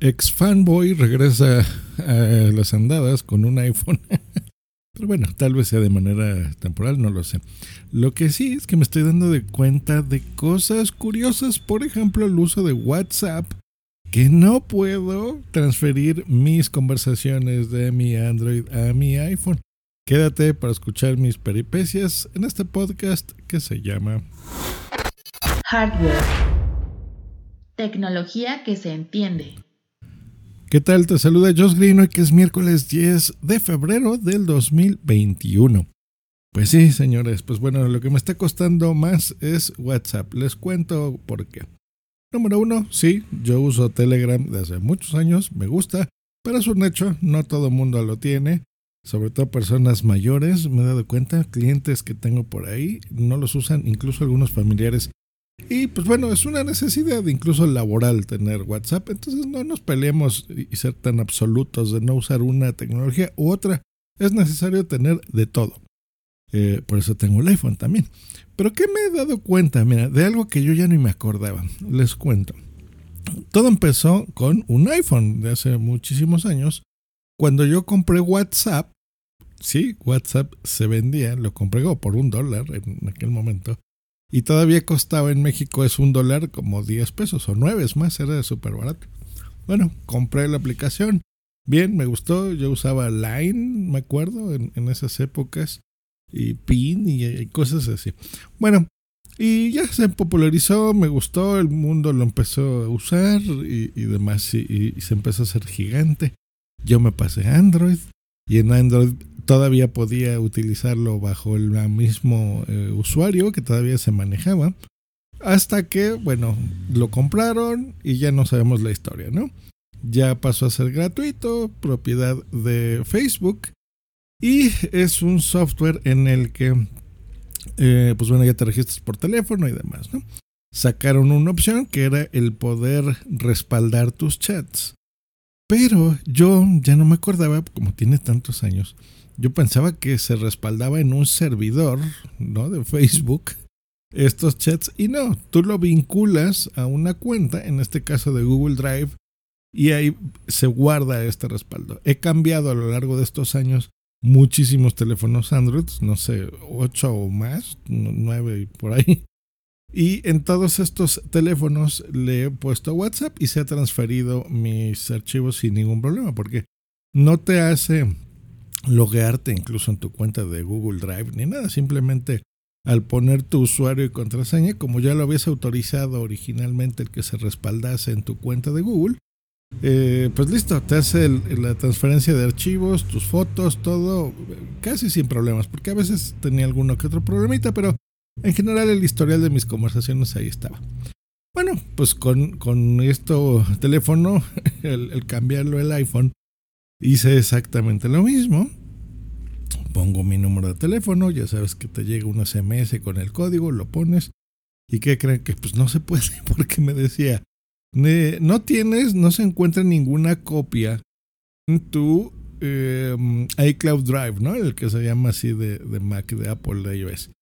Ex fanboy regresa a las andadas con un iPhone. Pero bueno, tal vez sea de manera temporal, no lo sé. Lo que sí es que me estoy dando de cuenta de cosas curiosas, por ejemplo, el uso de WhatsApp que no puedo transferir mis conversaciones de mi Android a mi iPhone. Quédate para escuchar mis peripecias en este podcast que se llama Hardware. Tecnología que se entiende. ¿Qué tal? Te saluda Josh Green hoy que es miércoles 10 de febrero del 2021. Pues sí, señores, pues bueno, lo que me está costando más es WhatsApp. Les cuento por qué. Número uno, sí, yo uso Telegram desde muchos años, me gusta, pero es un hecho, no todo el mundo lo tiene, sobre todo personas mayores, me he dado cuenta, clientes que tengo por ahí no los usan, incluso algunos familiares. Y pues bueno, es una necesidad incluso laboral tener WhatsApp, entonces no nos peleemos y ser tan absolutos de no usar una tecnología u otra, es necesario tener de todo. Eh, por eso tengo el iPhone también. Pero ¿qué me he dado cuenta? Mira, de algo que yo ya ni me acordaba. Les cuento. Todo empezó con un iPhone de hace muchísimos años. Cuando yo compré WhatsApp, sí, WhatsApp se vendía, lo compré por un dólar en aquel momento. Y todavía costaba en México es un dólar como 10 pesos o 9 es más, era súper barato. Bueno, compré la aplicación. Bien, me gustó. Yo usaba Line, me acuerdo, en, esas épocas y pin y, cosas así. Bueno, y ya se popularizó, me gustó, el mundo lo empezó a usar y, demás, y, se empezó a hacer gigante. Yo me pasé a Android y en Android todavía podía utilizarlo bajo el mismo eh, usuario que todavía se manejaba. Hasta que, bueno, lo compraron y ya no sabemos la historia, ¿no? Ya pasó a ser gratuito, propiedad de Facebook y es un software en el que, eh, pues bueno, ya te registras por teléfono y demás, ¿no? Sacaron una opción que era el poder respaldar tus chats. Pero yo ya no me acordaba, como tiene tantos años, yo pensaba que se respaldaba en un servidor, ¿no? De Facebook, estos chats. Y no, tú lo vinculas a una cuenta, en este caso de Google Drive, y ahí se guarda este respaldo. He cambiado a lo largo de estos años muchísimos teléfonos Android, no sé, 8 o más, 9 y por ahí. Y en todos estos teléfonos le he puesto WhatsApp y se ha transferido mis archivos sin ningún problema, porque no te hace loguearte incluso en tu cuenta de Google Drive ni nada, simplemente al poner tu usuario y contraseña, como ya lo habías autorizado originalmente el que se respaldase en tu cuenta de Google, eh, pues listo, te hace la transferencia de archivos, tus fotos, todo casi sin problemas, porque a veces tenía alguno que otro problemita, pero en general el historial de mis conversaciones ahí estaba. Bueno, pues con, con esto teléfono, el, el cambiarlo el iPhone, hice exactamente lo mismo. Pongo mi número de teléfono, ya sabes que te llega un SMS con el código, lo pones. ¿Y qué creen que pues no se puede? Porque me decía, no tienes, no se encuentra ninguna copia en tu em, iCloud Drive, ¿no? El que se llama así de, Mac, de Apple, de iOS.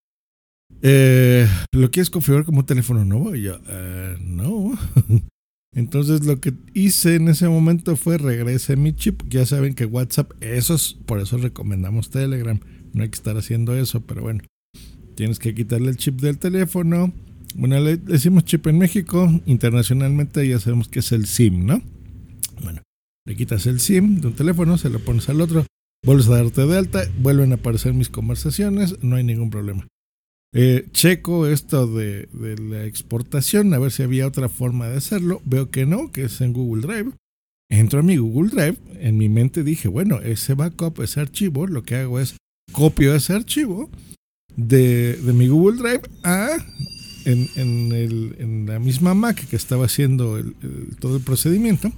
Eh, ¿Lo quieres configurar como teléfono nuevo? Y yo, eh, no. Entonces lo que hice en ese momento fue regrese mi chip. Ya saben que WhatsApp, eso es, por eso recomendamos Telegram. No hay que estar haciendo eso, pero bueno. Tienes que quitarle el chip del teléfono bueno, le decimos chip en México, internacionalmente ya sabemos que es el SIM, ¿no? Bueno, le quitas el SIM de un teléfono, se lo pones al otro, vuelves a darte de alta, vuelven a aparecer mis conversaciones, no hay ningún problema. Eh, checo esto de, la exportación, a ver si había otra forma de hacerlo. Veo que no, que es en Google Drive. Entro a mi Google Drive, en mi mente dije, bueno, ese backup, ese archivo, lo que hago es copio ese archivo de, mi Google Drive a en, la misma Mac que estaba haciendo todo el procedimiento,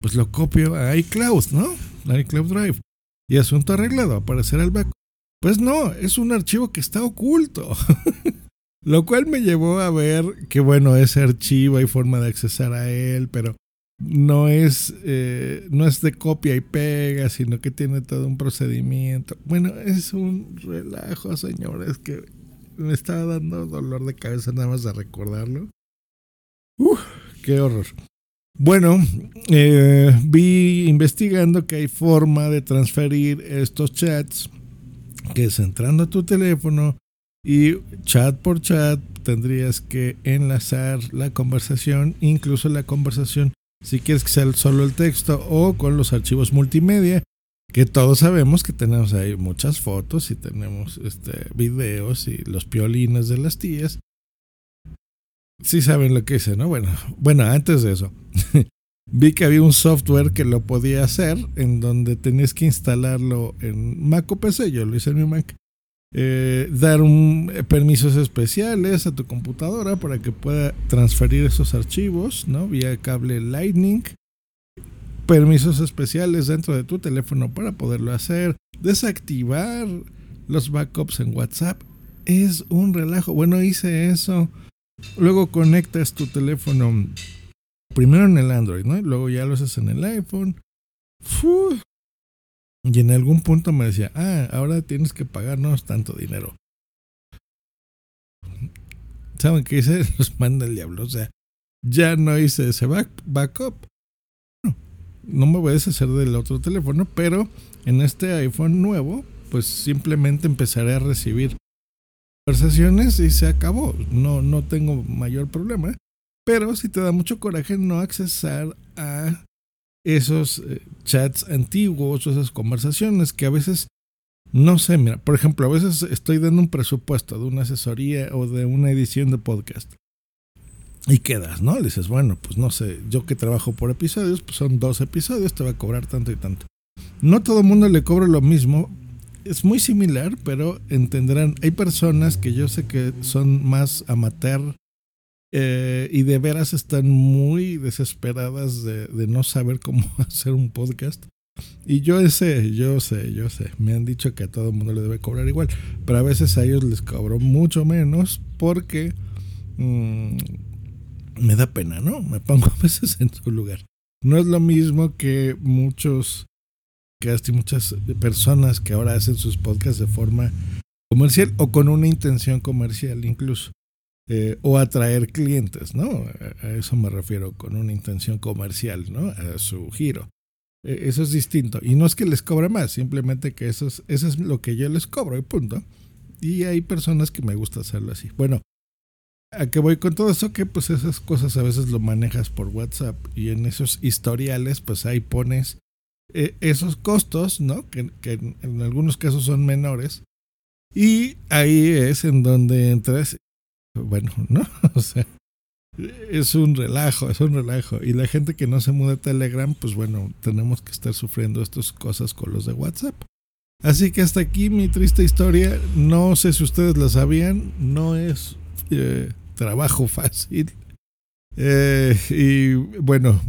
pues lo copio a iCloud, ¿no? A iCloud Drive. Y asunto arreglado, aparecerá el backup. Pues no, es un archivo que está oculto. Lo cual me llevó a ver que, bueno, ese archivo hay forma de accesar a él, pero no es, eh, no es de copia y pega, sino que tiene todo un procedimiento. Bueno, es un relajo, señores, que me estaba dando dolor de cabeza nada más de recordarlo. Uf, qué horror. Bueno, eh, vi investigando que hay forma de transferir estos chats, que es entrando a tu teléfono, y chat por chat tendrías que enlazar la conversación, incluso la conversación, si quieres que sea solo el texto o con los archivos multimedia, que todos sabemos que tenemos ahí muchas fotos y tenemos este, videos y los piolines de las tías. Sí saben lo que hice, ¿no? Bueno, bueno, antes de eso, vi que había un software que lo podía hacer en donde tenías que instalarlo en Mac o PC, yo lo hice en mi Mac eh, dar eh, permisos especiales a tu computadora para que pueda transferir esos archivos, ¿no? Vía cable Lightning. Permisos especiales dentro de tu teléfono para poderlo hacer. Desactivar los backups en WhatsApp. Es un relajo. Bueno, hice eso. Luego conectas tu teléfono primero en el Android, ¿no? Luego ya lo haces en el iPhone. Y en algún punto me decía, ah, ahora tienes que pagarnos tanto dinero. ¿Saben qué hice? Los manda el diablo. O sea, ya no hice ese backup. no me voy a deshacer del otro teléfono, pero en este iPhone nuevo, pues simplemente empezaré a recibir conversaciones y se acabó. No, no tengo mayor problema. Pero si te da mucho coraje no accesar a esos eh, chats antiguos o esas conversaciones que a veces, no sé, mira, por ejemplo, a veces estoy dando un presupuesto de una asesoría o de una edición de podcast. Y quedas, ¿no? Le dices, bueno, pues no sé, yo que trabajo por episodios, pues son dos episodios, te va a cobrar tanto y tanto. No todo el mundo le cobra lo mismo, es muy similar, pero entenderán, hay personas que yo sé que son más amateur eh, y de veras están muy desesperadas de, no saber cómo hacer un podcast. Y yo sé, yo sé, yo sé. Me han dicho que a todo el mundo le debe cobrar igual. Pero a veces a ellos les cobro mucho menos porque mm, me da pena, ¿no? Me pongo a veces en su lugar. No es lo mismo que muchos, casi muchas personas que ahora hacen sus podcasts de forma comercial o con una intención comercial incluso. Eh, o atraer clientes, ¿no? A eso me refiero con una intención comercial, ¿no? A su giro. E, eso es distinto. Y no es que les cobre más, simplemente que eso es, eso es lo que yo les cobro y punto. Y hay personas que me gusta hacerlo así. Bueno, ¿a qué voy con todo eso? Que pues esas cosas a veces lo manejas por WhatsApp y en esos historiales pues ahí pones eh, esos costos, ¿no? Que, que en algunos casos son menores. Y ahí es en donde entras bueno, ¿no? O sea, es un relajo, es un relajo. Y la gente que no se muda a Telegram, pues bueno, tenemos que estar sufriendo estas cosas con los de WhatsApp. Así que hasta aquí mi triste historia. No sé si ustedes la sabían, no es eh, trabajo fácil. Eh, y bueno,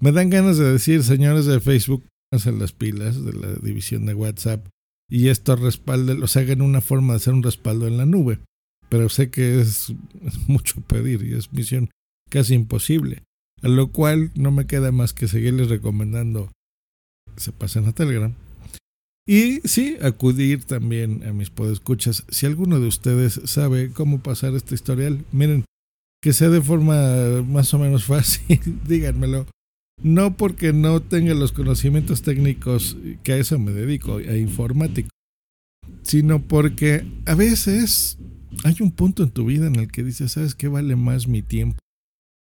me dan ganas de decir, señores de Facebook, hacen las pilas de la división de WhatsApp y esto respalde, o sea, hagan una forma de hacer un respaldo en la nube. Pero sé que es, mucho pedir y es misión casi imposible. A lo cual no me queda más que seguirles recomendando que se pasen a Telegram. Y sí, acudir también a mis podescuchas. Si alguno de ustedes sabe cómo pasar este historial, miren, que sea de forma más o menos fácil, díganmelo. No porque no tenga los conocimientos técnicos que a eso me dedico, a informático, sino porque a veces hay un punto en tu vida en el que dices, ¿sabes qué vale más mi tiempo?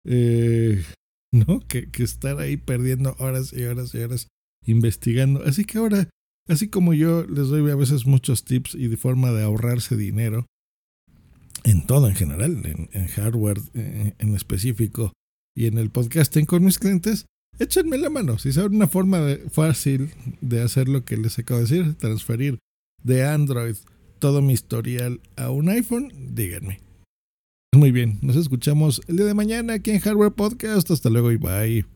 Eh, ¿No? Que, estar ahí perdiendo horas y horas y horas investigando. Así que ahora, así como yo les doy a veces muchos tips y de forma de ahorrarse dinero, en todo en general, en, hardware en específico, y en el podcasting con mis clientes, échenme la mano. Si saben una forma fácil de hacer lo que les acabo de decir, transferir de Android todo mi historial a un iPhone, díganme. Muy bien, nos escuchamos el día de mañana aquí en Hardware Podcast. Hasta luego y bye.